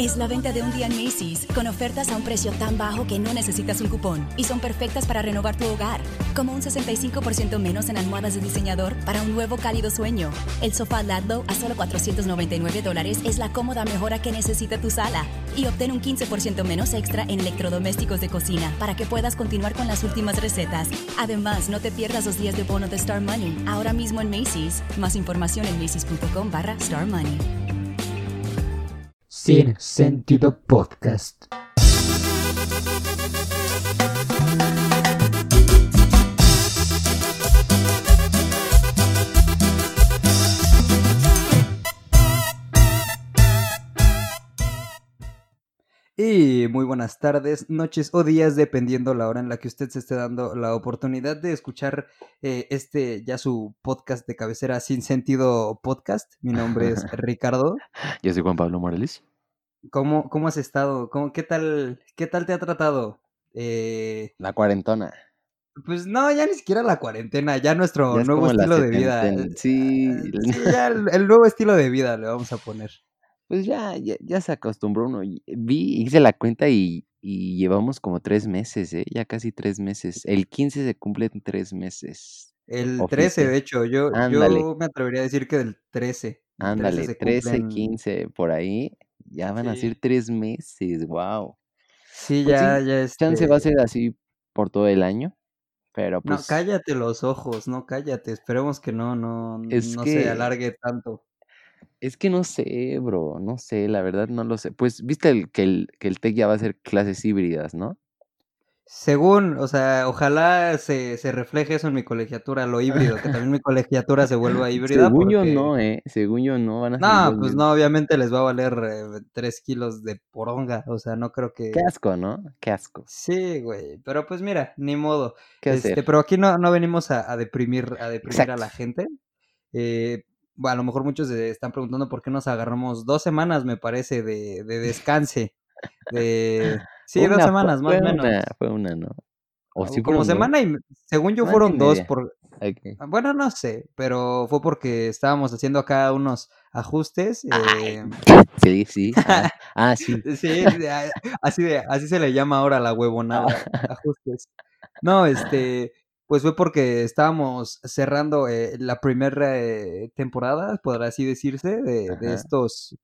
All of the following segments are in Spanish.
Es la venta de un día en Macy's, con ofertas a un precio tan bajo que no necesitas un cupón y son perfectas para renovar tu hogar, como un 65% menos en almohadas de diseñador para un nuevo cálido sueño. El sofá Ladlow a solo 499 dólares es la cómoda mejora que necesita tu sala y obtén un 15% menos extra en electrodomésticos de cocina para que puedas continuar con las últimas recetas. Además, no te pierdas los días de bono de Star Money, ahora mismo en Macy's. Más información en macy's.com barra Star Money. Sin Sentido Podcast. Y muy buenas tardes, noches o días, dependiendo la hora en la que usted se esté dando la oportunidad de escuchar eh, este ya su podcast de cabecera Sin Sentido Podcast. Mi nombre es Ricardo. Yo soy Juan Pablo Morales. ¿Cómo, cómo has estado? ¿Cómo, qué, tal, ¿Qué tal te ha tratado? Eh, La cuarentona. pues no, ya ni siquiera la cuarentena, ya nuestro Ya es nuevo estilo de vida. setenten- Sí, Sí, ya el, el nuevo estilo de vida le vamos a poner. pues ya, ya, ya se acostumbró uno. Vi, hice la cuenta y, y llevamos como tres meses, ¿eh? Ya casi tres meses. El 15 se cumplen tres meses. El 13, Oficial. de hecho, yo, Ándale. yo me atrevería a decir que del 13. El 13 Ándale, se 13, cumplen- 15, por ahí. Ya van a Sí. ser tres meses, wow. Sí, Pues ya, sí, ya Chance va a este- ser así por todo el año. Pero No, pues. cállate los ojos, no cállate. Esperemos que no, no, Es no que- se alargue tanto. Es que no sé, bro, no sé, la verdad no lo sé. Pues viste el, que, el, que el TEC ya va a ser clases híbridas, ¿no? Según, o sea, ojalá se, se refleje eso en mi colegiatura, lo híbrido, que también mi colegiatura se vuelva híbrida. Según yo no, ¿eh? Según yo no van a ser No, pues no, obviamente les va a valer eh, tres kilos de poronga, o sea, no creo que... Qué asco, ¿no? Qué asco. Sí, güey, pero pues mira, ni modo. ¿Qué Este, hacer? pero aquí no, no venimos a, a deprimir, a deprimir a la gente. Eh, bueno, a lo mejor muchos se están preguntando por qué nos agarramos dos semanas, me parece, de, de descanse. De... Sí, dos Una semanas, más o menos. Una, fue una, ¿no? O sí Como dos. semana y... Según yo fueron dos, por... Ah, Bueno, no sé, pero fue porque estábamos haciendo acá unos ajustes. Eh, Sí, sí. Ah, ah, sí. Sí, así, de, así se le llama ahora la huevonada, ajustes. No, este, pues fue porque estábamos cerrando eh, la primera eh, temporada, por así decirse, de, de estos,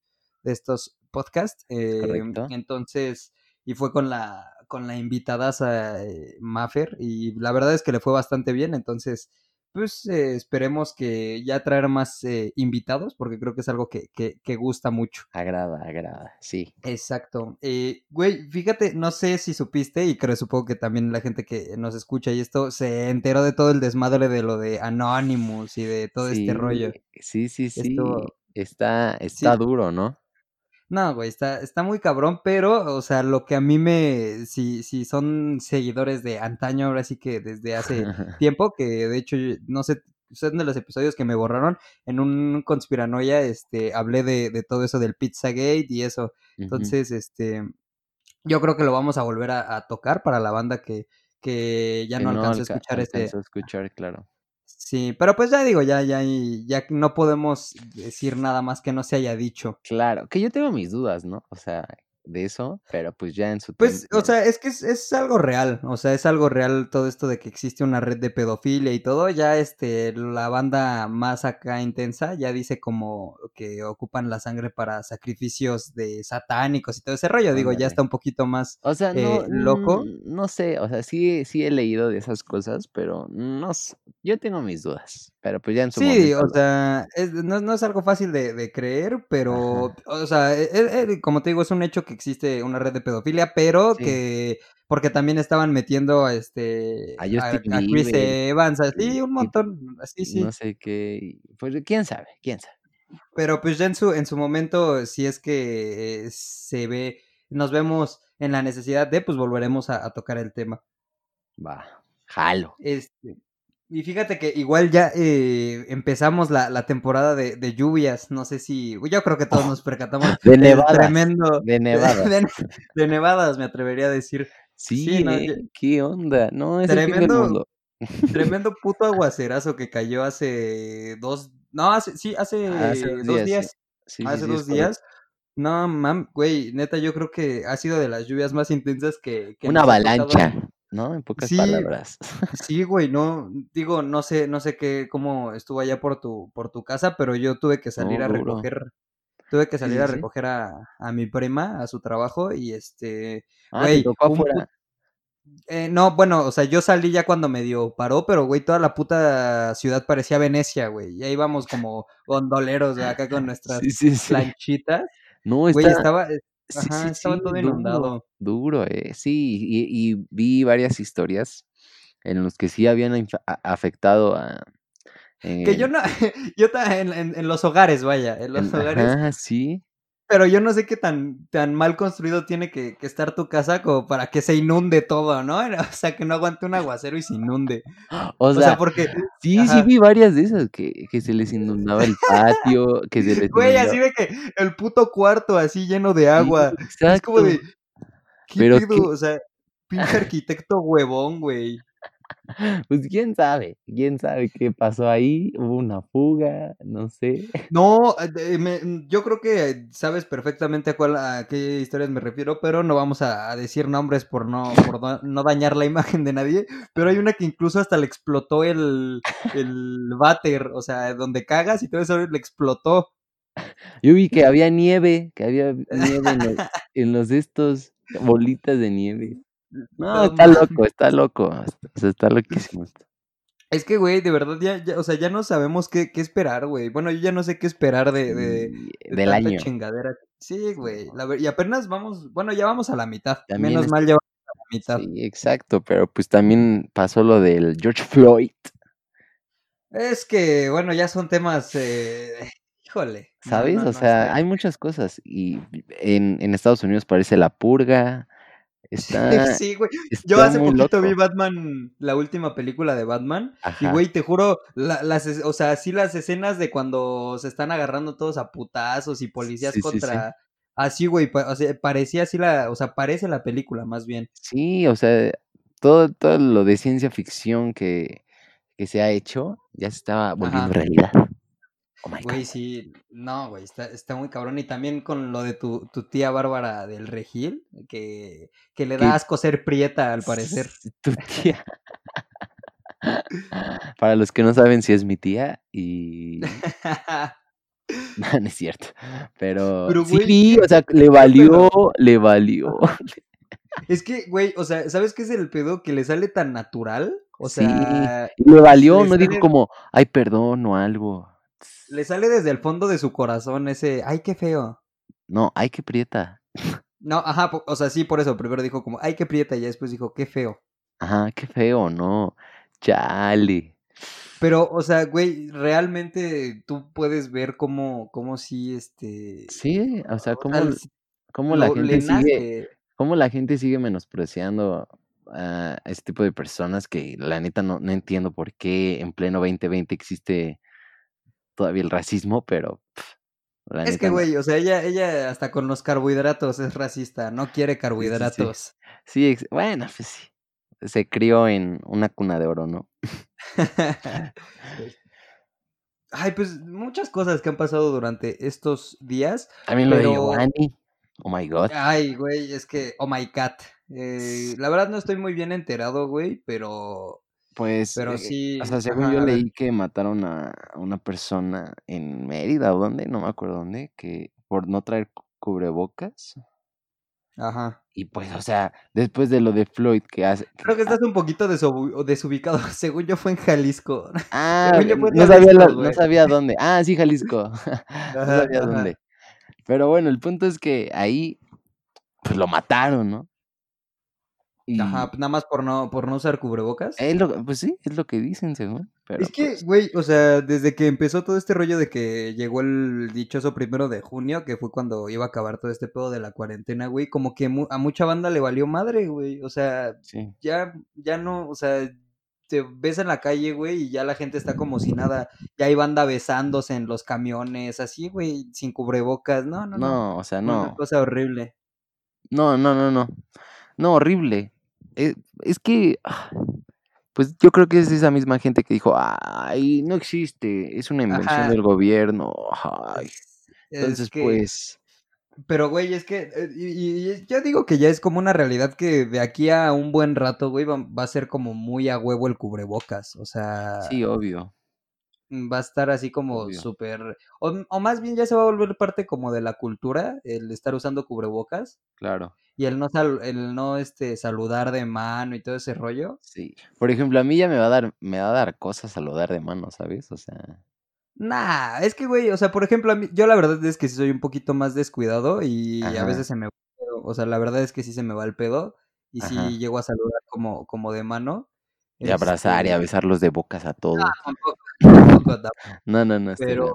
de estos podcasts. eh, entonces, y fue con la, con la invitadaza eh, Maffer, y la verdad es que le fue bastante bien, entonces, pues eh, esperemos que ya traer más eh, invitados, porque creo que es algo que, que, que gusta mucho. Agrada, agrada. Sí. Exacto. Eh, güey, fíjate, no sé si supiste, y creo, supongo que también la gente que nos escucha y esto se enteró de todo el desmadre de lo de Anonymous y de todo sí, este rollo. Sí, sí, sí. Esto- Está, está duro, ¿no? No, güey, está, está muy cabrón, pero, o sea, lo que a mí me, si, si son seguidores de antaño, ahora sí que desde hace tiempo, que de hecho, no sé, son de los episodios que me borraron, en un conspiranoia, este, hablé de, de todo eso del Pizzagate y eso. Entonces, este, yo creo que lo vamos a volver a, a tocar para la banda que, que ya Que no alcanzó a escuchar este. escuchar, claro. Sí, pero pues ya digo, ya, ya, ya no podemos decir nada más que no se haya dicho. Claro, que yo tengo mis dudas, ¿no? O sea, de eso, pero pues ya en su Pues, tiempo. o sea, es que es, es algo real, o sea, es algo real todo esto de que existe una red de pedofilia y todo, ya este, la banda más acá intensa ya dice como que ocupan la sangre para sacrificios de satánicos y todo ese rollo, digo, ya está un poquito más, O sea, no, eh, loco. no sé, o sea, sí, sí he leído de esas cosas, pero no sé, yo tengo mis dudas, pero pues ya en su Sí, momento o sea, es- no, no es algo fácil de, de creer, pero, o sea, e- e- e- como te digo, es un hecho que existe una red de pedofilia, pero Sí. que, porque también estaban metiendo a este, A a Chris Evans, así, un montón, así, sí, no sé qué, pues quién sabe, quién sabe. pero pues ya en su, en su momento, si es que eh, se ve, nos vemos en la necesidad de, pues volveremos a, a tocar el tema. Va, jalo. Este, y fíjate que igual ya eh, empezamos la, la temporada de, de lluvias. No sé si. Yo creo que todos nos percatamos De nevadas, tremendo. de nevadas. De, de nevadas, me atrevería a decir. Sí, sí, no, ¿eh? yo- ¿Qué onda? No, es el fin del Tremendo- mundo. Tremendo puto aguacerazo que cayó hace dos. No, hace, sí, hace, Hace dos días, días. sí. Hace sí, dos días. No, mam, güey, neta, yo creo que ha sido de las lluvias más intensas que, que Una avalancha, ¿no? En pocas Sí, palabras. sí, güey, no, digo, no sé, no sé qué, cómo estuvo allá por tu, por tu casa, pero yo tuve que salir No, a duro. recoger, tuve que salir sí, a sí. recoger a, a mi prima a su trabajo y este, Ah, güey. Eh, no, bueno, o sea, yo salí ya cuando medio paró, pero güey, toda la puta ciudad parecía Venecia, güey. Y ahí íbamos como gondoleros, güey, acá con nuestras Sí, sí, sí. lanchitas. No, Güey, estaba, eh, Sí, ajá, sí, estaba sí, todo duro, inundado. duro, eh. Sí, y, y vi varias historias en los que sí habían a- afectado a. Que yo eh, no, yo en, en- en los hogares, vaya, en los hogares, sí. Pero yo no sé qué tan, tan mal construido tiene que, que estar tu casa como para que se inunde todo, ¿no? O sea, que no aguante un aguacero y se inunde. O O sea, porque, sí, sí vi varias de esas que, que se les inundaba el patio, que se les Güey, inundaba. así de que el puto cuarto así lleno de Sí, agua. Es como de, ¿qué Pero pedo? qué, O sea, pinche arquitecto huevón, güey. Pues quién sabe, quién sabe qué pasó ahí, hubo una fuga, no sé. No, eh, me- mm, yo creo que sabes perfectamente a cuál a qué historias me refiero, pero no vamos a, a decir nombres por no por no dañar la imagen de nadie. Pero hay una que incluso hasta le explotó el el váter, o sea, donde cagas y todo eso le explotó. Yo vi que había nieve, que había nieve en los, en los estos bolitas de nieve. No, está loco, está loco. O sea, está loquísimo. Es que, güey, de verdad ya, ya, o sea, ya no sabemos qué, qué esperar, güey. Bueno, yo ya no sé qué esperar de, de, de del año. chingadera. Sí, güey. la y apenas vamos, bueno, ya vamos a la mitad. También Menos es- mal llevamos a la mitad. Sí, exacto, pero pues también pasó lo del George Floyd, Es que, bueno, ya son temas, eh, híjole. ¿sabes? no, o sea, hay muchas cosas y en, en Estados Unidos parece la purga, está, Sí, güey. Yo hace poquito vi. Batman, la última película de Batman. Y, güey, te juro, la- las, o sea, sí las escenas de cuando se están agarrando todos a putazos y policías sí, sí, sí. contra... Así, güey, pa- o sea, parecía así la, o sea, parece la película más bien. Sí, o sea, todo, todo lo de ciencia ficción que, que se ha hecho ya se estaba volviendo Ajá. realidad. Oh my Güey, God. sí, no, güey, está, está muy cabrón. Y también con lo de tu, tu tía Bárbara del Regil, que, que le da asco ser prieta, al parecer. tu tía. Para los que no saben si es mi tía y no, no es cierto. Pero Pero, sí güey, o sea, le valió, pedo. le valió. Es que, güey, o sea, ¿sabes qué es el pedo? Que le sale tan natural. O Sí, sea, y le valió, no dijo como, ay, perdón o algo. Le sale desde el fondo de su corazón ese, ay, qué feo. No, ay, qué prieta. No, ajá, o sea, sí, por eso. Primero dijo como, ay, qué prieta, y después dijo, qué feo. Ajá, qué feo, no. Chale. Pero, o sea, güey, realmente tú puedes ver cómo, cómo sí, este, Sí, o sea, cómo, cómo la lo, gente sigue, cómo la gente sigue menospreciando a este tipo de personas que la neta no, no entiendo por qué en pleno 2020 existe todavía el racismo, pero la Es que, no. güey, o sea, ella, ella hasta con los carbohidratos es racista, no quiere Sí, sí, sí. carbohidratos. Sí, ex- bueno, pues sí. Se crió en una cuna de oro, ¿no? Ay, pues muchas cosas que han pasado durante estos días, También lo de pero, Giovanni. Oh my God. ay, güey, es que, oh my cat. Eh, la verdad no estoy muy bien enterado, güey, pero, Pues, pero eh, o sea, según ajá, yo leí que mataron a una persona en Mérida o dónde, no me acuerdo dónde, que por no traer cu- cubrebocas. ajá. Y pues, o sea, después de lo de Floyd que hace... Creo que ah, estás un poquito desubi- desubicado. Según yo fue en Jalisco. ah, Según yo fue en no sabía, no dónde. Ah, sí, Jalisco. No sabía ajá. dónde. Pero bueno, el punto es que ahí, pues lo mataron, ¿no? Ajá, Y nada más por no, por no usar cubrebocas. es lo, pues sí, es lo que dicen, según. Pero Es que, pues, güey, o sea, desde que empezó todo este rollo de que llegó el dichoso primero de junio, que fue cuando iba a acabar todo este pedo de la cuarentena, güey, como que mu- a mucha banda le valió madre, güey. O sea, sí. ya, ya no, o sea, te ves en la calle, güey, y ya la gente está como si nada. Ya hay banda besándose en los camiones, así, güey, sin cubrebocas. No, no, no. No, o sea, Una no. cosa horrible. No, no, no, no. No, horrible. Eh, es que, ah, pues yo creo que es esa misma gente que dijo, ay, no existe, es una invención Ajá. del gobierno. Ay. Es, es Entonces, que, pues, Pero, güey, es que. eh, Y, y yo digo que ya es como una realidad que de aquí a un buen rato, güey, va, va a ser como muy a huevo el cubrebocas. O sea. Sí, obvio. Va a estar así como súper. O, o más bien ya se va a volver parte como de la cultura, el estar usando cubrebocas Claro. y el no, sal- el no este, saludar de mano y todo ese rollo. Sí. Por ejemplo, a mí ya me va a dar, me va a dar cosas saludar de mano, ¿sabes? O sea, Nah, es que, güey, o sea, por ejemplo, a mí, yo la verdad es que sí soy un poquito más descuidado y a veces se me va el pedo. O sea, la verdad es que sí se me va el pedo y Ajá. sí llego a saludar como, como de mano. y abrazar y a Este, besarlos de bocas a todos. tampoco. No, no, no. Pero,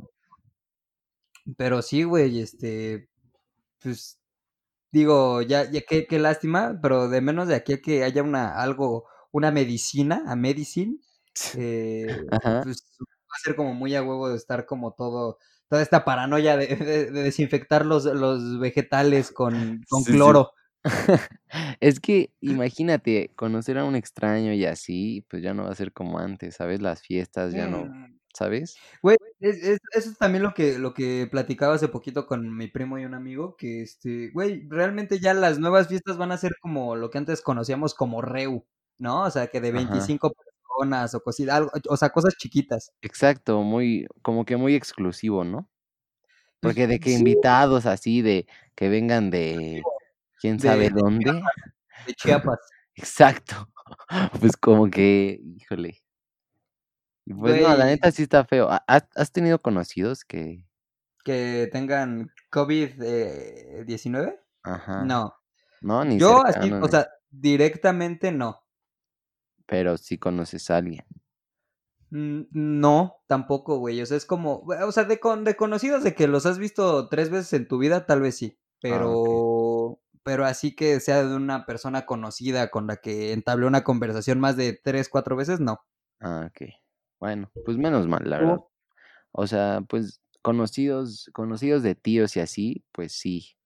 pero sí, güey, este, pues, digo, ya, ya qué, qué lástima, pero de menos de aquí a que haya una, algo, una medicina, a medicine, eh, pues va a ser como muy a huevo de estar como todo, toda esta paranoia de, de- de desinfectar los, los vegetales con, con Sí, sí. Es que imagínate, conocer a un extraño y así, pues ya no va a ser como antes, ¿sabes? Las fiestas ya no, Mm, ¿sabes? Güey, es, es- eso es también lo que, lo que platicaba hace poquito con mi primo y un amigo, que este, güey, realmente ya las nuevas fiestas van a ser como lo que antes conocíamos como Reu, ¿no? O sea, que de Ajá. 25 personas o cosita, algo, o sea, cosas chiquitas. Exacto, muy, como que muy exclusivo, ¿no? Pues Porque de que sí, invitados así, de que vengan de quién sabe de, de dónde. Chiapas, de Chiapas. Exacto. Pues como que, híjole. Pues no, la neta sí está feo. ¿Ha- ¿Has, has tenido conocidos que, que tengan COVID-19, ajá, no. no, ni Yo así, o sea, directamente no. pero sí conoces a alguien. Mm, No, tampoco, güey. O sea, es como, o sea, de, con, de conocidos de que los has visto tres veces en tu vida, tal vez sí. Ah, ok. Pero, así que sea de una persona conocida con la que entablé una conversación más de tres, cuatro veces, no. Ah, ok. Bueno, pues menos mal, la verdad. O sea, pues conocidos, conocidos de tíos y así, pues sí.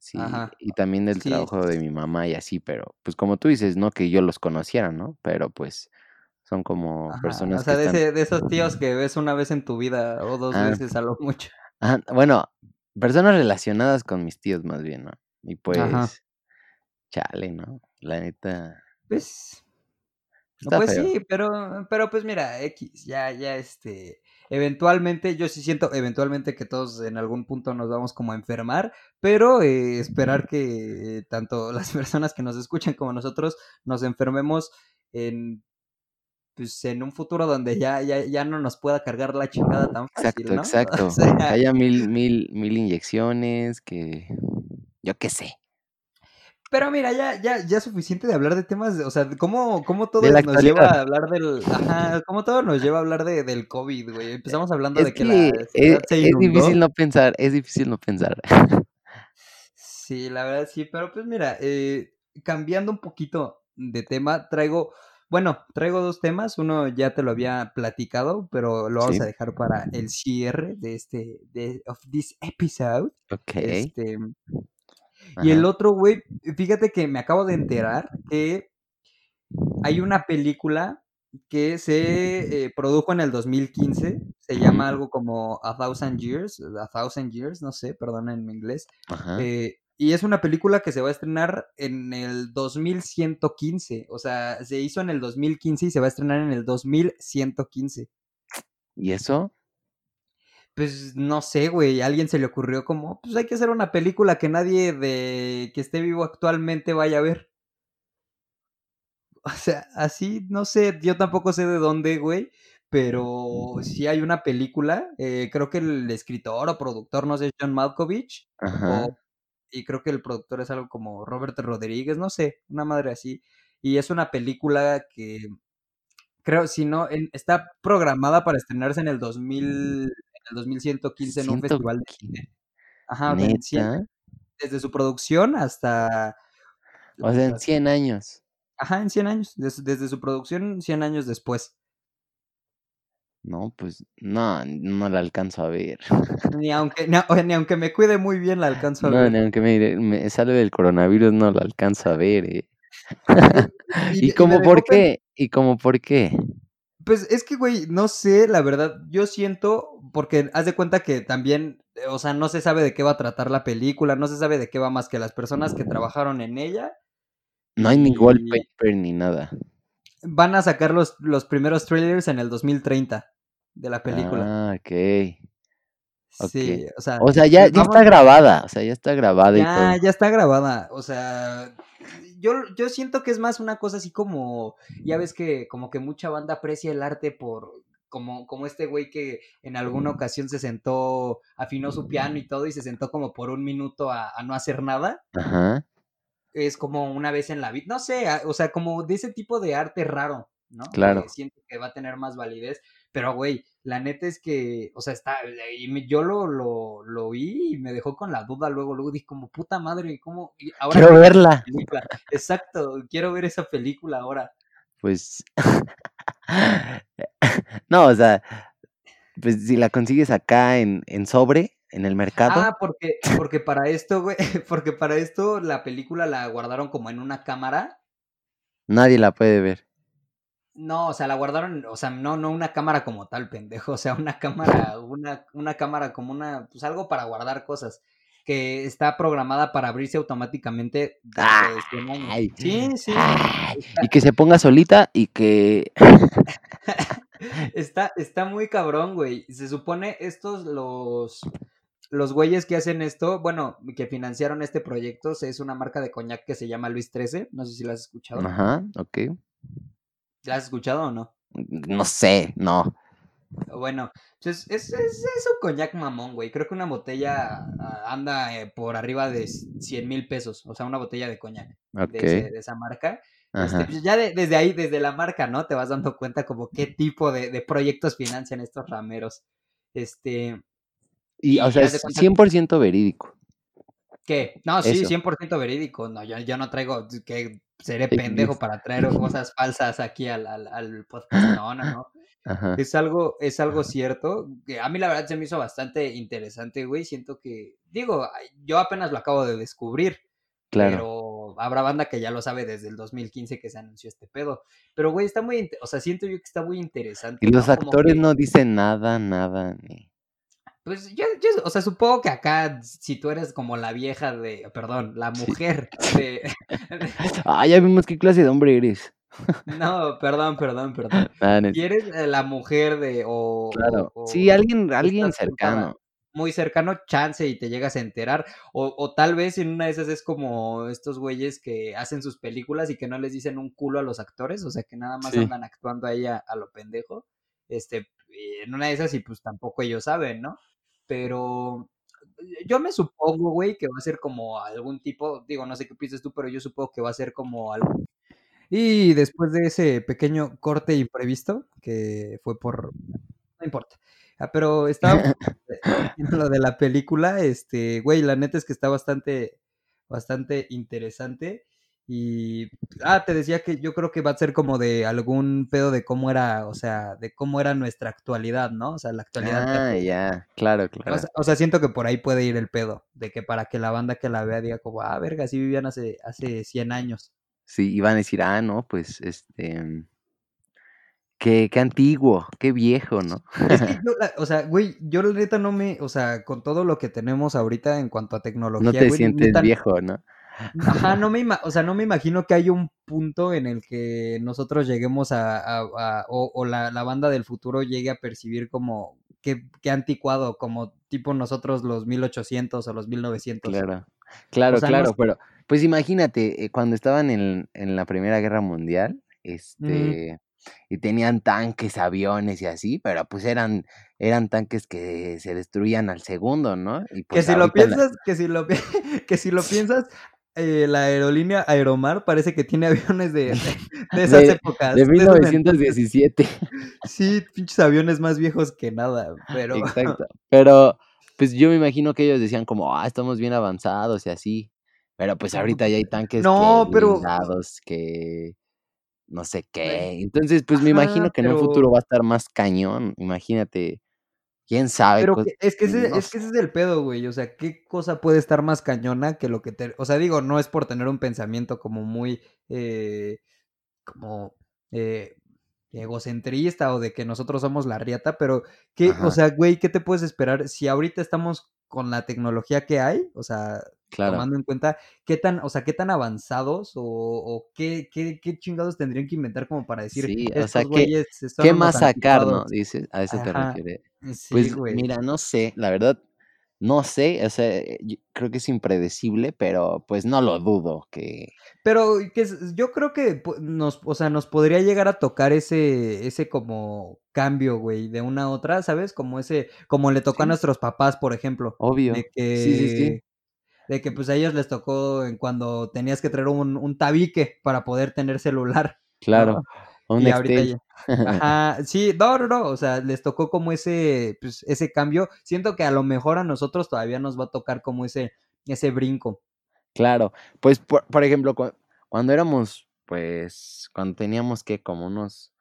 Sí, Ajá. y también del Sí, trabajo de mi mamá y así, pero pues como tú dices, no que yo los conociera, ¿no? Pero pues son como ajá. O personas que sea, de, están... ese, de esos tíos que ves una vez en tu vida o dos Ah, veces a lo mucho. ah, bueno, personas relacionadas con mis tíos más bien, ¿no? Y Ajá. pues, chale, ¿no? La neta, Pues, está pues feo. sí, pero, pero pues mira, X, ya, ya, este, eventualmente, yo sí siento eventualmente que todos en algún punto nos vamos como a enfermar, pero eh, esperar que eh, tanto las personas que nos escuchan como nosotros nos enfermemos en, pues, en un futuro donde ya, ya, ya no nos pueda cargar la chingada tan fácil, Exacto, ¿no? O exacto. Que sea, haya mil, mil, mil inyecciones, que yo qué sé. pero mira, ya, ya, ya suficiente de hablar de temas, de- o sea, cómo, cómo todo la nos lleva a hablar del, ajá, cómo todo nos lleva a hablar de, del COVID, güey. Empezamos hablando Es de que la que ciudad es, se es difícil no pensar, es difícil no pensar. Sí, la verdad sí, pero pues mira, eh, cambiando un poquito de tema, traigo, bueno, traigo dos temas. Uno ya te lo había platicado, pero lo vamos Sí, a dejar para el cierre de este, de of this episode. ok. Este, y el otro, güey, fíjate que me acabo de enterar que hay una película que se eh, produjo en el 2015, se llama algo como A Thousand Years, A Thousand Years, no sé, perdón en mi inglés. Ajá. Eh, y es una película que se va a estrenar en el 2115, o sea, se hizo en el 2015 y se va a estrenar en el 2115. ¿Y eso? Pues no sé, güey, a alguien se le ocurrió como, pues hay que hacer una película que nadie de que esté vivo actualmente vaya a ver. O sea, así, no sé, yo tampoco sé de dónde, güey, pero sí hay una película, eh, creo que el escritor o productor, no sé, John Malkovich, Ajá. o, y creo que el productor es algo como Robert Rodríguez, no sé, una madre así, y es una película que creo, si no, en- está programada para estrenarse en el 2000, en el 2115 en un festival de cine. Ajá, en desde su producción hasta, O sea, en hasta- 100 años. ajá, en 100 años, des- desde su producción 100 años después. No, pues no, no la alcanzo a ver. Ni aunque, ni, aunque me cuide muy bien la alcanzo a No, ver. ni aunque me, me salve del coronavirus, no la alcanzo a ver. eh. Y, y- ¿Y como por qué? ¿Y como por qué? Pues es que, güey, no sé, la verdad, yo siento, porque haz de cuenta que también, eh, o sea, no se sabe de qué va a tratar la película, no se sabe de qué va más que las personas que trabajaron en ella. No hay ni Y- wallpaper ni nada. Van a sacar los, los primeros trailers en el 2030 de la película. Ah, ok. ok. Sí, o sea, O sea, ya, ya está grabada. O sea, ya está grabada y ya, todo. ya está grabada. O sea, yo, yo siento que es más una cosa así como, ya ves que como que mucha banda aprecia el arte por, como, como este güey que en alguna ocasión se sentó, afinó su piano y todo y se sentó como por un minuto a, a no hacer nada. Ajá. Es como una vez en la vida, no sé, a- o sea, como de ese tipo de arte raro, ¿no? Claro. Que siento que va a tener más validez, pero güey, la neta es que, o sea, está, y yo lo, lo, lo vi y me dejó con la duda luego, luego dije como, puta madre, ¿cómo? y ahora Quiero verla. Exacto, quiero ver esa película ahora. Pues. no, o sea. Pues si la consigues acá en, en sobre, en el mercado. Ah, porque, porque para esto, güey, porque para esto la película la guardaron como en una cámara. Nadie la puede ver. No, o sea, la guardaron, o sea, no, no una cámara como tal, pendejo, o sea, una cámara, una, una cámara como una, pues algo para guardar cosas, que está programada para abrirse automáticamente dentro de 100 años. Ay. Sí, sí, Ay, y que se ponga solita y que. está, está muy cabrón, güey. Se supone estos, los, los güeyes que hacen esto, bueno, que financiaron este proyecto, es una marca de coñac que se llama Luis XIII, no sé si la has escuchado. Ajá, ok. ¿La has escuchado o no? No sé, no. Bueno, pues es, es, es un coñac mamón, güey. Creo que una botella ah, anda eh, por arriba de 100 mil pesos. O sea, una botella de coñac Ok. de, ese- de esa marca. Este, pues ya de- desde ahí, desde la marca, ¿no? Te vas dando cuenta como qué tipo de, de proyectos financian estos rameros. Este, Y, o sea, es cuenta- 100% verídico. ¿qué? No, sí, Eso. 100% verídico. No, yo, yo no traigo, que seré pendejo para traer cosas falsas aquí al, al, al podcast. No, no, no. Ajá. Es algo, es algo cierto. Que a mí la verdad se me hizo bastante interesante, güey. Siento que, digo, yo apenas lo acabo de descubrir. Claro. Pero habrá banda que ya lo sabe desde el 2015 que se anunció este pedo. Pero, güey, está muy, o sea, siento yo que está muy interesante. Y los actores que, no dicen nada, nada. Ni... Pues yo, yo, o sea, supongo que acá, si tú eres como la vieja de, perdón, la mujer de... Ah, ya vimos qué clase de hombre eres. no, perdón, perdón, perdón. Ah, no- Si eres eh, la mujer de, o... claro. o- Sí, alguien, alguien cercano. muy cercano, chance y te llegas a enterar. O, o tal vez en una de esas es como estos güeyes que hacen sus películas y que no les dicen un culo a los actores, o sea que nada más Sí. andan actuando ahí a, a lo pendejo. Este, en una de esas y pues tampoco ellos saben, ¿no? Pero yo me supongo, güey, que va a ser como algún tipo, digo, no sé qué piensas tú, pero yo supongo que va a ser como algo. Y después de ese pequeño corte imprevisto, que fue por... No importa. Ah, pero estaba lo de la película, este, güey, la neta es que está bastante, bastante interesante. Y, ah, te decía que yo creo que va a ser como de algún pedo de cómo era, o sea, de cómo era nuestra actualidad, ¿no? O sea, la actualidad. Ah, ya. Claro, O claro. sea, o sea, siento que por ahí puede ir el pedo, de que para que la banda que la vea diga como, ah, verga, así vivían hace, hace 100 años. Sí, iban a decir, ah, no, pues, este. Qué, qué antiguo, qué viejo, ¿no? Es que yo, la- o sea, güey, yo la neta no me, o sea, con todo lo que tenemos ahorita en cuanto a tecnología, No te güey, sientes neta, viejo, ¿no? Ajá, no me, o sea, no me imagino que haya un punto en el que nosotros lleguemos a, a- a- o, o la, la banda del futuro llegue a percibir como que, que anticuado, como tipo nosotros los 1800 o los 1900. Claro, claro, O sea, no claro, pero pues imagínate, eh, cuando estaban en, en la Primera Guerra Mundial, este, y tenían tanques, aviones y así, pero pues eran, eran tanques que se destruían al segundo, ¿no? Y Que pues si lo la- piensas, que si lo, que si lo piensas, eh, la aerolínea Aeromar parece que tiene aviones de, de, esas De- épocas. de de esos entonces. 1917, Sí, pinches aviones más viejos que nada, pero... exacto. Pero pues yo me imagino que ellos decían como, ah, estamos bien avanzados y así, pero pues ahorita ya hay tanques No, que pero- blindados, que no sé qué. Entonces, pues me imagino que en un futuro va a estar más cañón. Imagínate, quién sabe. Pero que- es que, ese, no es que ese es el pedo, güey. O sea, ¿qué cosa puede estar más cañona que lo que te... O sea, digo, no es por tener un pensamiento como muy... eh, como... eh, egocentrista o de que nosotros somos la riata, pero ¿qué, Ajá. o sea, güey, ¿qué te puedes esperar si ahorita estamos con la tecnología que hay? O sea, Claro. tomando en cuenta qué tan, o sea, qué tan avanzados o, o qué, qué, qué chingados tendrían que inventar como para decir, Sí, o sea, ¿qué, qué más sacar, no? anticuados"? Dices, a eso te refieres. Sí, Pues güey. mira, no sé, la verdad, no sé, o sea, eh, yo creo que es impredecible, pero pues no lo dudo que Pero que yo creo que nos, o sea, nos podría llegar a tocar ese, ese como cambio, güey, de una a otra, ¿sabes? Como ese, como le tocó a nuestros papás, por ejemplo, de obvio. Sí, sí, sí, que, de que pues a ellos les tocó en cuando tenías que traer un, un tabique para poder tener celular, claro. ¿no? Un Y ahorita ya, ajá, sí, no, no, no, o sea, les tocó como ese, pues, ese cambio. Siento que a lo mejor a nosotros todavía nos va a tocar como ese, ese brinco. Claro, pues por, por ejemplo, cua- cuando éramos, pues, cuando teníamos que como unos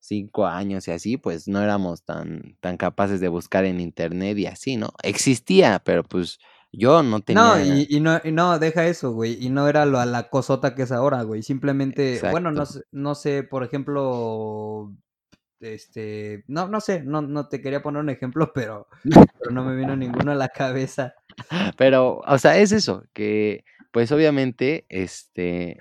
cinco años y así, pues no éramos tan, tan capaces de buscar en internet y así, ¿no? Existía, pero pues yo no No, tenía, y, y no, y no, deja eso, güey. Y no era lo, a la cosota que es ahora, güey. Simplemente, bueno, no, no sé, por ejemplo, este, no, no sé, no, no te quería poner un ejemplo, pero, pero no me vino ninguno a la cabeza. Pero, o sea, es eso, que pues obviamente, este,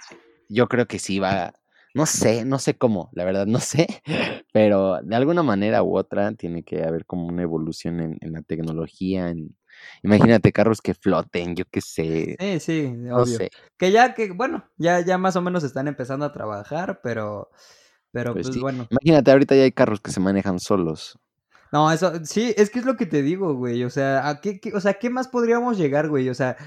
yo creo que sí va, no sé, no sé cómo, la verdad no sé, pero de alguna manera u otra tiene que haber como una evolución en, en la tecnología, en, imagínate carros que floten, yo qué sé, Sí, sí, no obvio. sé, Que ya, que, bueno, ya, ya más o menos están empezando a trabajar, pero, pero pues pues sí, bueno. imagínate, ahorita ya hay carros que se manejan solos, No, eso, sí, es que es lo que te digo, güey. O sea, ¿a qué, qué- o sea, ¿qué más podríamos llegar, güey? O sea,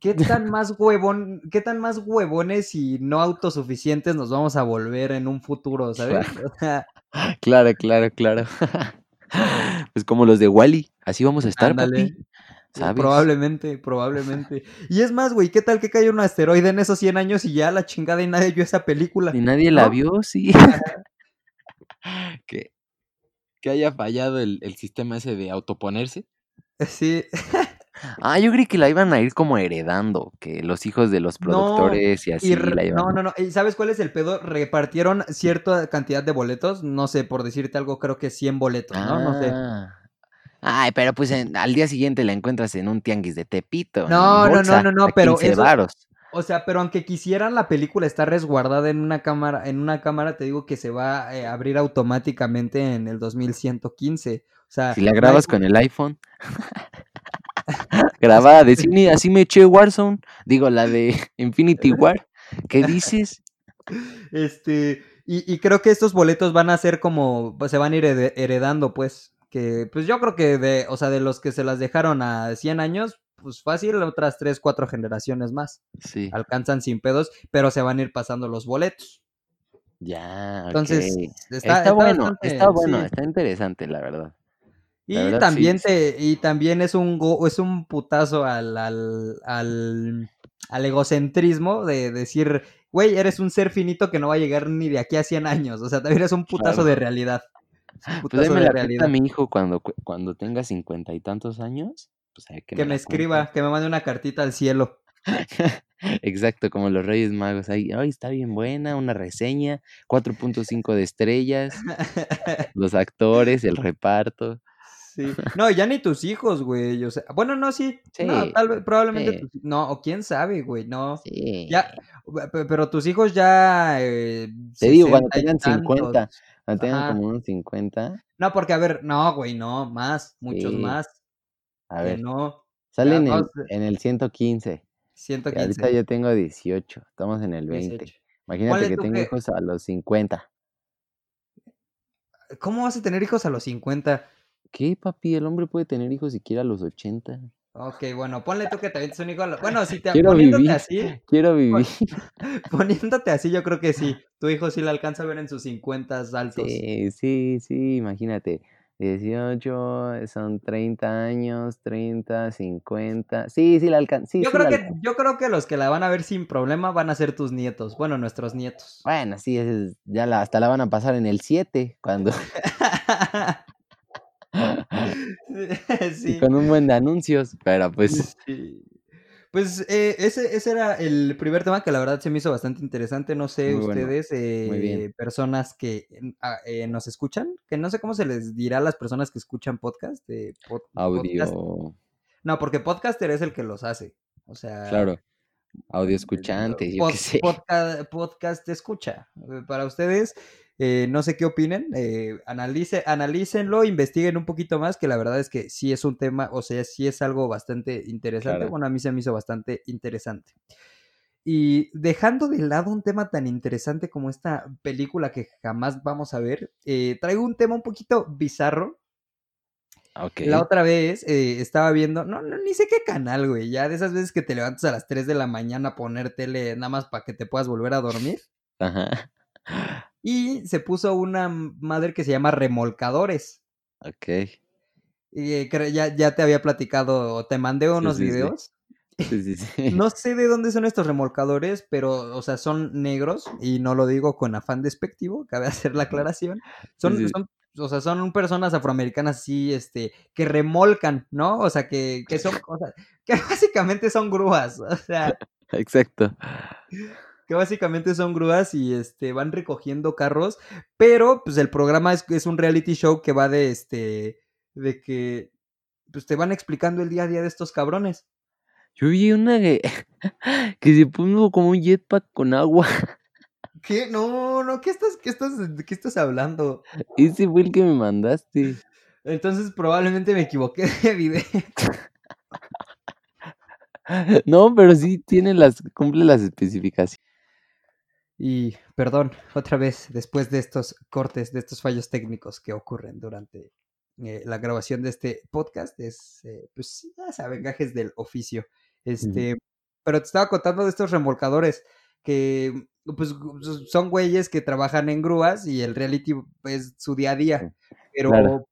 ¿qué tan más huevón, qué tan más huevones y no autosuficientes nos vamos a volver en un futuro, ¿sabes? claro, claro, claro, claro, pues como los de Wally, así vamos a estar, papi, ándale. ¿sabes? Probablemente, probablemente. Y es más, güey, ¿qué tal que cayó un asteroide en esos 100 años y ya la chingada y nadie vio esa Y película? nadie la vio, sí. Que, que haya fallado el, el sistema ese de autoponerse. Sí. Ah, yo creí que la iban a ir como heredando, que los hijos de los productores y y así la iban. no, no, no. ¿Y sabes cuál es el pedo? Repartieron cierta cantidad de boletos. No sé, por decirte algo, creo que 100 boletos, ¿no? No sé. Ay, pero pues en- al día siguiente la encuentras en un tianguis de Tepito, No, no, no, no, no, pero 15 eso, varos. o sea, pero aunque quisieran la película está resguardada en una cámara, en una cámara te digo que se va eh, a abrir automáticamente en el 2115. O sea, Si la grabas con el iPhone, grabada de cine, así me eché Warzone, digo la de Infinity War, ¿qué dices? este, y, y creo que estos boletos van a ser como, se van a ir heredando, pues, que, pues yo creo que de, o sea, de los que se las dejaron a 100 años, pues fácil, otras 3, 4 generaciones más. Sí, Alcanzan sin pedos, pero se van a ir pasando los boletos. ya. Entonces, está, Está está bueno, bastante, está bueno, sí. está interesante, la verdad. La Y verdad, también sí. te, y también es un go- es un putazo al, al, al, al egocentrismo de decir, güey, eres un ser finito que no va a llegar ni de aquí a 100 años. O sea, también es un putazo Claro. de realidad. Pues me la realidad. mi hijo cuando, cu- cuando tenga cincuenta y tantos años, pues a ver que Que me escriba, que me mande una cartita al cielo. Exacto, como los Reyes Magos. Ahí, ay, está bien buena, una reseña, 4.5 de estrellas, los actores, el reparto. Sí. No, ya ni tus hijos, güey. O sea, bueno, no, sí. No, tal vez, probablemente. sí, tus- no, o quién sabe, güey. No. sí. Ya, pe- pero tus hijos ya eh, Te digo, cuando 60 y tengan 50, tantos. Cuando tengan como unos 50, No, porque a ver, no, güey, no, más, muchos sí. más. A ver, no. sale Ya, en en el 115. Y ahorita 115, yo tengo 18, estamos en el 20. 18. Imagínate que tengo que. hijos a los 50. ¿Cómo vas a tener hijos a los 50? ¿Qué, papi? El hombre puede tener hijos siquiera a los 80. Ok, bueno, ponle tú que te avientes un hijo a los... Bueno, si te Quiero poniéndote vivir, así, quiero pon- vivir. poniéndote así, yo creo que sí. Tu hijo sí le alcanza a ver en sus 50 altos. Sí, sí, sí, imagínate. 18 son 30 años, 30, 50. Sí, sí la alcanza. Sí, Yo sí creo la que, alcanza. yo creo que los que la van a ver sin problema van a ser tus nietos. Bueno, nuestros nietos. Bueno, sí, es- ya la, hasta la van a pasar en el 7, cuando, y Sí. con un buen de anuncios, pero pues, Sí. Pues eh, ese, ese era el primer tema que la verdad se me hizo bastante interesante. No sé, Muy ustedes, eh, personas que ah, eh, nos escuchan, que no sé cómo se les dirá a las personas que escuchan podcast. eh, pod- podcast. Audio, No, porque podcaster es el que los hace. O sea, claro, audio escuchante, yo pod- qué sé. podca- podcast escucha. Eh, Para ustedes, eh, no sé qué opinen. eh, analice, analícenlo, investiguen un poquito más, que la verdad es que sí es un tema, o sea, sí es algo bastante interesante. Claro. Bueno, a mí se me hizo bastante interesante. Y dejando de lado un tema tan interesante como esta película que jamás vamos a ver, eh, traigo un tema un poquito bizarro. Ok, La otra vez eh, estaba viendo, no, no, ni sé qué canal, güey, ya de esas veces que te levantas a las 3 de la mañana a poner tele nada más para que te puedas volver a dormir. ajá, Y se puso una madre que se llama Remolcadores. ok, Y eh, ya, ya te había platicado, te mandé unos sí, sí. videos. sí, sí, sí. No sé de dónde son estos remolcadores, pero, o sea, son negros y no lo digo con afán despectivo, cabe hacer la aclaración. Son, son, o sea, son personas afroamericanas así, este, que remolcan, ¿no? O sea, que, que son, o sea, que básicamente son grúas, o sea, Exacto. Que básicamente son grúas y, este, van recogiendo carros, pero, pues, el programa es, es un reality show que va de, este, de que, pues, te van explicando el día a día de estos cabrones. Yo vi una que, que se puso como un jetpack con agua. ¿Qué? No, no, ¿qué estás, qué estás, de qué estás hablando? Ese fue el que me mandaste. Entonces probablemente me equivoqué de video. No, pero sí tiene las, cumple las especificaciones. Y perdón, otra vez, después de estos cortes, de estos fallos técnicos que ocurren durante eh, la grabación de este podcast, es, eh, pues ya saben, gajes del oficio. Este, pero te estaba contando de estos remolcadores que pues son güeyes que trabajan en grúas y el reality es su día a día. Pero Claro.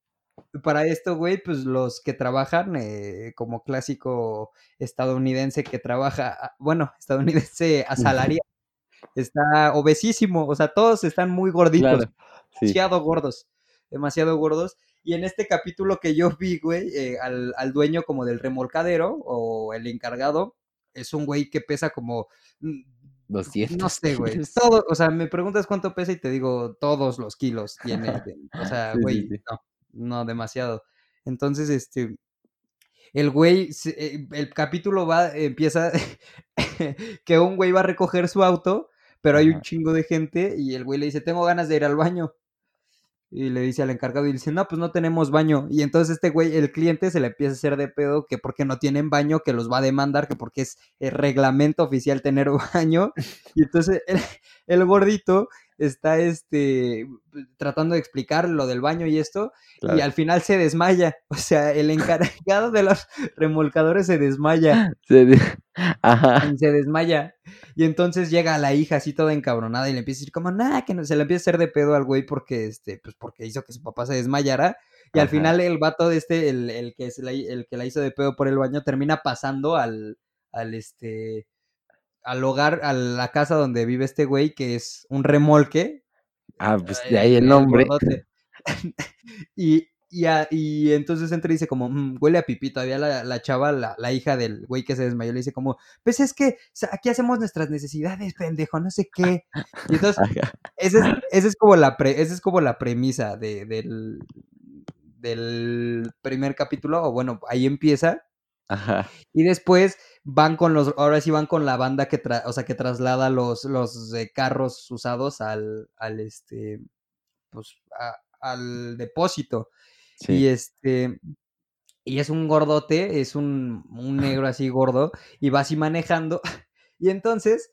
para esto, güey, pues los que trabajan eh, como clásico estadounidense que trabaja, ah, bueno, estadounidense asalariado, está obesísimo, o sea, todos están muy gorditos, Claro. Sí. demasiado gordos, demasiado gordos. Y en este capítulo que yo vi, güey, eh, al, al dueño como del remolcadero o el encargado, es un güey que pesa como... mm, 200 No sé, güey. Todo, o sea, me preguntas cuánto pesa y te digo todos los kilos tiene. o sea, Sí, güey, sí. no, no demasiado. Entonces, este, el güey, eh, el capítulo va, empieza que un güey va a recoger su auto, pero hay un chingo de gente y el güey le dice, tengo ganas de ir al baño. Y le dice al encargado y dice, no, pues no tenemos baño. Y entonces este güey, el cliente se le empieza a hacer de pedo que porque no tienen baño, que los va a demandar, que porque es el reglamento oficial tener baño. Y entonces el, el gordito está este tratando de explicar lo del baño y esto, y al final se desmaya. O sea, el encargado de los remolcadores se desmaya. Se de- Ajá. y se desmaya. Y entonces llega la hija así toda encabronada y le empieza a decir como, nada, que no, se le empieza a hacer de pedo al güey porque, este, pues porque hizo que su papá se desmayara. Y al final el vato de este, el, el que se la, el que la hizo de pedo por el baño, termina pasando al, al este, al hogar, a la casa donde vive este güey, que es un remolque. Ah, pues eh, de ahí el nombre. y, y, a- y entonces entra y dice como, "Mm, huele a pipí. Todavía la, la chava, la, la hija del güey que se desmayó, le dice como, pues es que aquí hacemos nuestras necesidades, pendejo, no sé qué. Y entonces, esa es, esa es como la pre- esa es como la premisa de- del, del primer capítulo, o bueno, ahí empieza. Ajá. Y después van con los, ahora sí van con la banda que, tra- o sea, que traslada los, los eh, carros usados al, al este, pues, a- al depósito. Y Sí. este, y es un gordote, es un, un negro así gordo, y va así manejando. Y entonces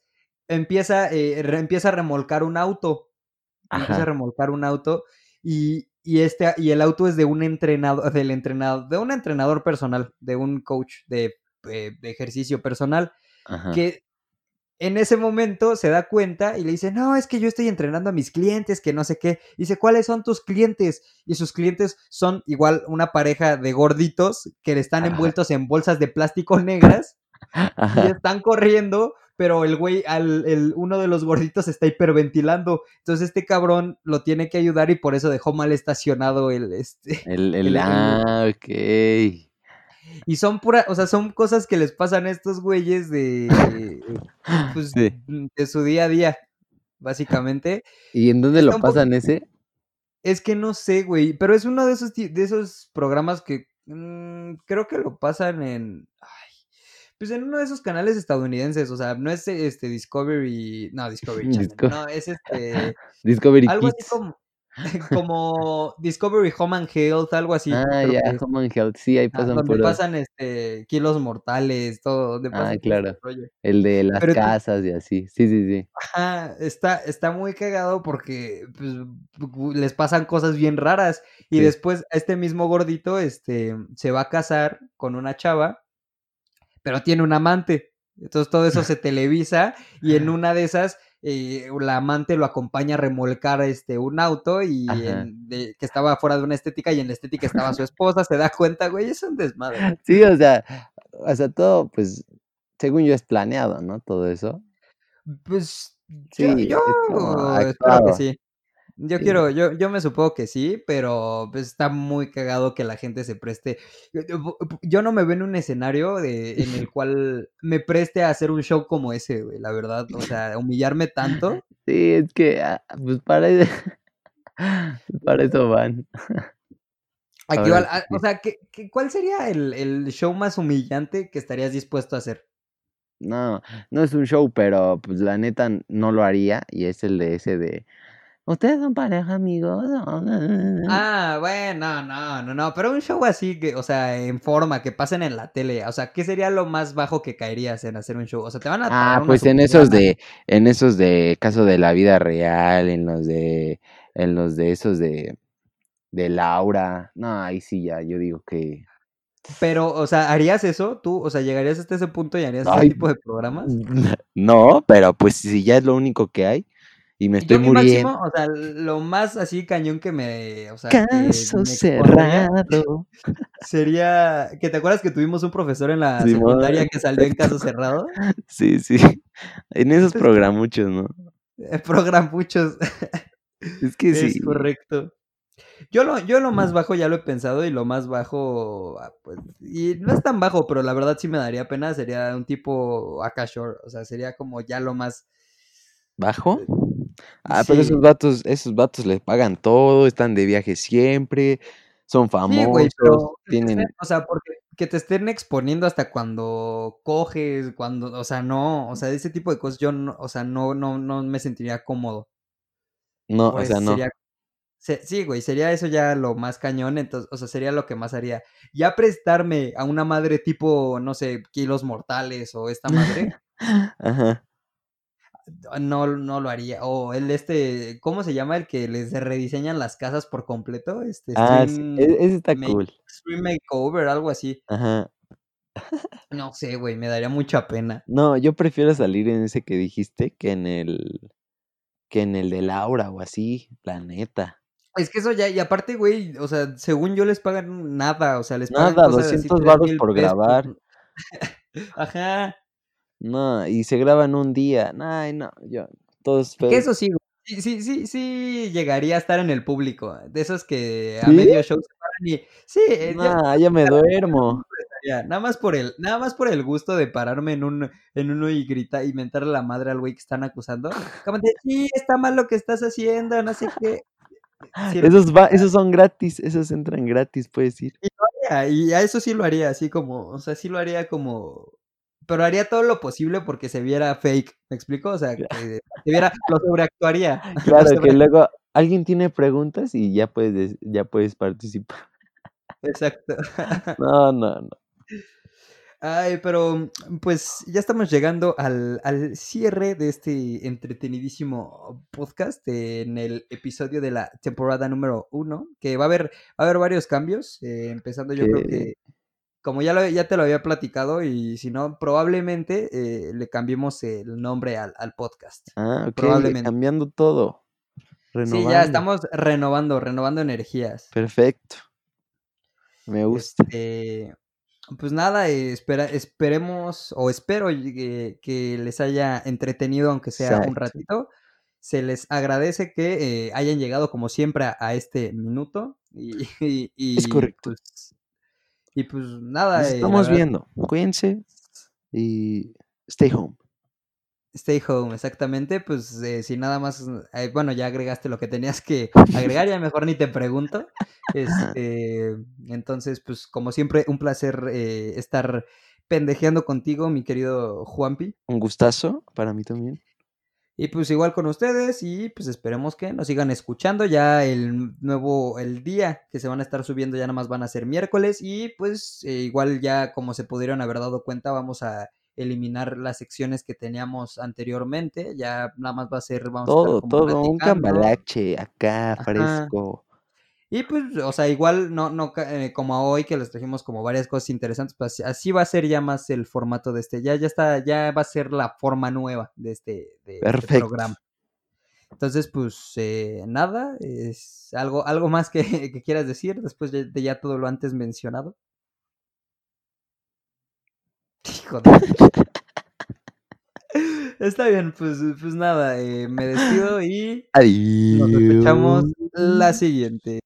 empieza, eh, re- empieza a remolcar un auto. Empieza a remolcar un auto. Y, y este, y el auto es de un entrenador, del entrenador, de un entrenador personal, de un coach de, de ejercicio personal Ajá. que en ese momento se da cuenta y le dice, no, es que yo estoy entrenando a mis clientes, que no sé qué. Dice, ¿cuáles son tus clientes? Y sus clientes son igual una pareja de gorditos que están envueltos en bolsas de plástico negras y están corriendo, pero el güey, al, el, uno de los gorditos está hiperventilando. Entonces este cabrón lo tiene que ayudar y por eso dejó mal estacionado el, este, El, el- ah, ok. Y son pura, o sea, son cosas que les pasan a estos güeyes de, pues, Sí. de su día a día, básicamente. ¿Y en dónde Está lo pasan ese? Es que no sé, güey, pero es uno de esos, de esos programas que mm, creo que lo pasan en, pues en uno de esos canales estadounidenses, o sea, no es este Discovery, no, Discovery Channel, Disco- no, es este, Discovery algo así como, como Discovery Home and Health, algo así. ah, ya, es. Home and Health. Sí, ahí Ah, pasan donde puros. pasan este kilos mortales, todo, donde Ah, pasan este claro. El de las Pero casas y así. Sí, sí, sí. Ajá, está, está muy cagado porque pues, les pasan cosas bien raras. Y Sí. después este mismo gordito este, se va a casar con una chava, pero tiene un amante. Entonces todo eso se televisa y en una de esas eh, la amante lo acompaña a remolcar este, un auto y Ajá. en- de- que estaba fuera de una estética y en la estética estaba su esposa, se da cuenta, güey, es un desmadre. Sí, o sea, o sea, todo, pues, según yo es planeado, ¿no? Todo eso. Pues Sí, yo, yo espero que sí. Yo Sí. quiero, yo, yo me supongo que sí, pero pues, está muy cagado que la gente se preste. Yo, yo- yo no me veo en un escenario de, en el cual me preste a hacer un show como ese, güey, la verdad. O sea, humillarme tanto. Sí, es que, ah, pues, para, para eso van. Aquí va- ah, o sea, ¿qué, qué- cuál sería el, el show más humillante que estarías dispuesto a hacer? No, no es un show, pero, pues, la neta no lo haría. Y es el de ese de, ¿ustedes son pareja, amigos? Ah, bueno, no, no, no, pero un show así que, o sea, en forma, que pasen en la tele, o sea, ¿qué sería lo más bajo que caerías en hacer un show? O sea, te van a Ah, pues en esos de, en esos de caso de la vida real, en los de, en los de esos de, de Laura. No, ahí sí ya, yo digo que. Pero, o sea, ¿harías eso tú? O sea, ¿llegarías hasta ese punto y harías ese tipo de programas? No, pero pues si ya es lo único que hay y me estoy Yo mi muriendo. máximo, o sea, lo más así cañón que me, o sea, que Caso me cerrado. sería, que te acuerdas que tuvimos un profesor en la secundaria que salió en caso cerrado? Sí, sí. En esos programuchos, ¿no? eh, Programuchos. Es que Es sí. correcto. Yo lo, yo lo más bajo ya lo he pensado y lo más bajo, ah, pues, y no es tan bajo, pero la verdad sí me daría pena, sería un tipo Akashore, o sea, sería como ya lo más, ¿Bajo? Ah, pero sí, esos vatos, esos vatos les pagan todo, están de viaje siempre, son sí, güey, famosos, pero tienen... o sea, porque que te estén exponiendo hasta cuando coges, cuando, o sea, no, o sea, ese tipo de cosas yo no, o sea, no, no, no me sentiría cómodo, No, o pues sea, no. sería Se- sí, güey, sería eso ya lo más cañón, entonces, o sea, sería lo que más haría. Ya prestarme a una madre tipo, no sé, kilos mortales o esta madre, Ajá. No, no lo haría. O el este, ¿cómo se llama? El que les rediseñan las casas por completo, este, Ah, Stream, e- ese está make, cool. Stream Makeover, algo así. Ajá. No sé, güey, me daría mucha pena. No, yo prefiero salir en ese que dijiste que en el que en el de Laura o así, la neta. Es que eso ya, y aparte, güey, o sea, según yo les pagan nada, o sea, les pagan Nada, cosas así, 200 tres varos mil por grabar. Ajá. No, y se graban un día. Ay, no, yo, todos Que eso sí, sí, sí, sí, sí llegaría a estar en el público. De esos que a ¿Sí? medio show se paran y. Sí, eh, yo Nah, ya me duermo. nada más por el, nada más por el gusto de pararme en un, en uno y gritar y mentarle la madre al güey que están acusando. Como de, sí, está mal lo que estás haciendo, no sé qué. Sí, Esos va, esos son gratis, esos entran gratis, puedes ir. y lo haría, y a eso sí lo haría, así como, o sea, sí lo haría como. Pero haría todo lo posible porque se viera fake, ¿me explico? O sea, que se viera, lo sobreactuaría. lo Claro que luego alguien tiene preguntas y ya puedes, des- ya puedes participar. Exacto. No, no, no. Ay, pero pues ya estamos llegando al, al cierre de este entretenidísimo podcast en el episodio de la temporada número uno, que va a haber, va a haber varios cambios, eh, empezando yo creo que, como ya, lo, ya te lo había platicado, y si no, probablemente eh, le cambiemos el nombre al, al podcast. Ah, ok, Probablemente. cambiando todo. Sí, Renovando. ya estamos renovando, renovando energías. Perfecto. Me gusta. Este, pues nada, eh, espera, esperemos o espero que, que les haya entretenido, aunque sea un ratito. Se les agradece que eh, hayan llegado como siempre a, a este minuto y, y- y, Es correcto. pues, Y pues nada. Nos eh, estamos viendo. Cuídense y stay home. Stay home, exactamente. Pues eh, si nada más, eh, bueno, ya agregaste lo que tenías que agregar, ya mejor ni te pregunto. Este, entonces, pues como siempre, un placer estar pendejeando contigo, mi querido Juanpi. Un gustazo para mí también. Y pues igual con ustedes y pues esperemos que nos sigan escuchando. Ya el nuevo, el día que se van a estar subiendo ya nada más van a ser miércoles y pues eh, igual ya como se pudieron haber dado cuenta vamos a eliminar las secciones que teníamos anteriormente. Ya nada más va a ser, vamos a estar Todo, como todo, un cambalache acá, Ajá. Y pues, o sea, igual no, no eh, como hoy que les trajimos como varias cosas interesantes, pues así- así va a ser ya más el formato de este. Ya, ya está, ya va a ser la forma nueva de este, de este programa. Entonces, pues eh, nada, es algo, algo más que, que quieras decir después de, de ya todo lo antes mencionado. Hijo de- Está bien, pues, pues nada, eh, me despido y nos escuchamos la siguiente.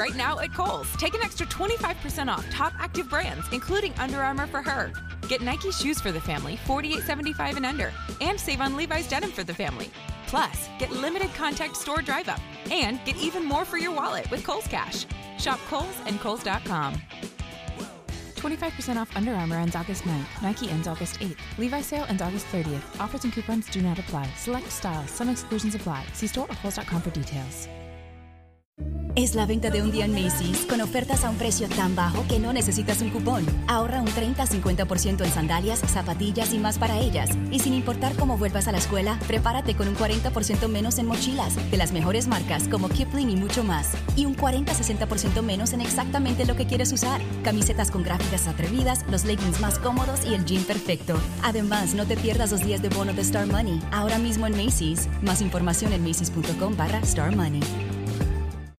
Right now at Kohl's, take an extra 25% off top active brands, including Under Armour for her. Get Nike shoes for the family, $48.75 and under, and save on Levi's denim for the family. Plus, get limited contact store drive up and get even more for your wallet with Kohl's Cash. Shop Kohl's and Kohl's.com. 25% off Under Armour ends August 9th. Nike ends August 8th. Levi's sale ends August 30th. Offers and coupons do not apply. Select styles. Some exclusions apply. See store or Kohl's.com for details. Es la venta de un día en Macy's con ofertas a un precio tan bajo que no necesitas un cupón. Ahorra un 30-50% en sandalias, zapatillas y más para ellas. Y sin importar cómo vuelvas a la escuela, prepárate con un 40% menos en mochilas de las mejores marcas como Kipling y mucho más. Y un 40-60% menos en exactamente lo que quieres usar. Camisetas con gráficas atrevidas, los leggings más cómodos y el jean perfecto. Además, no te pierdas los días de bono de Star Money. Ahora mismo en Macy's. Más información en macy's.com barra Star Money.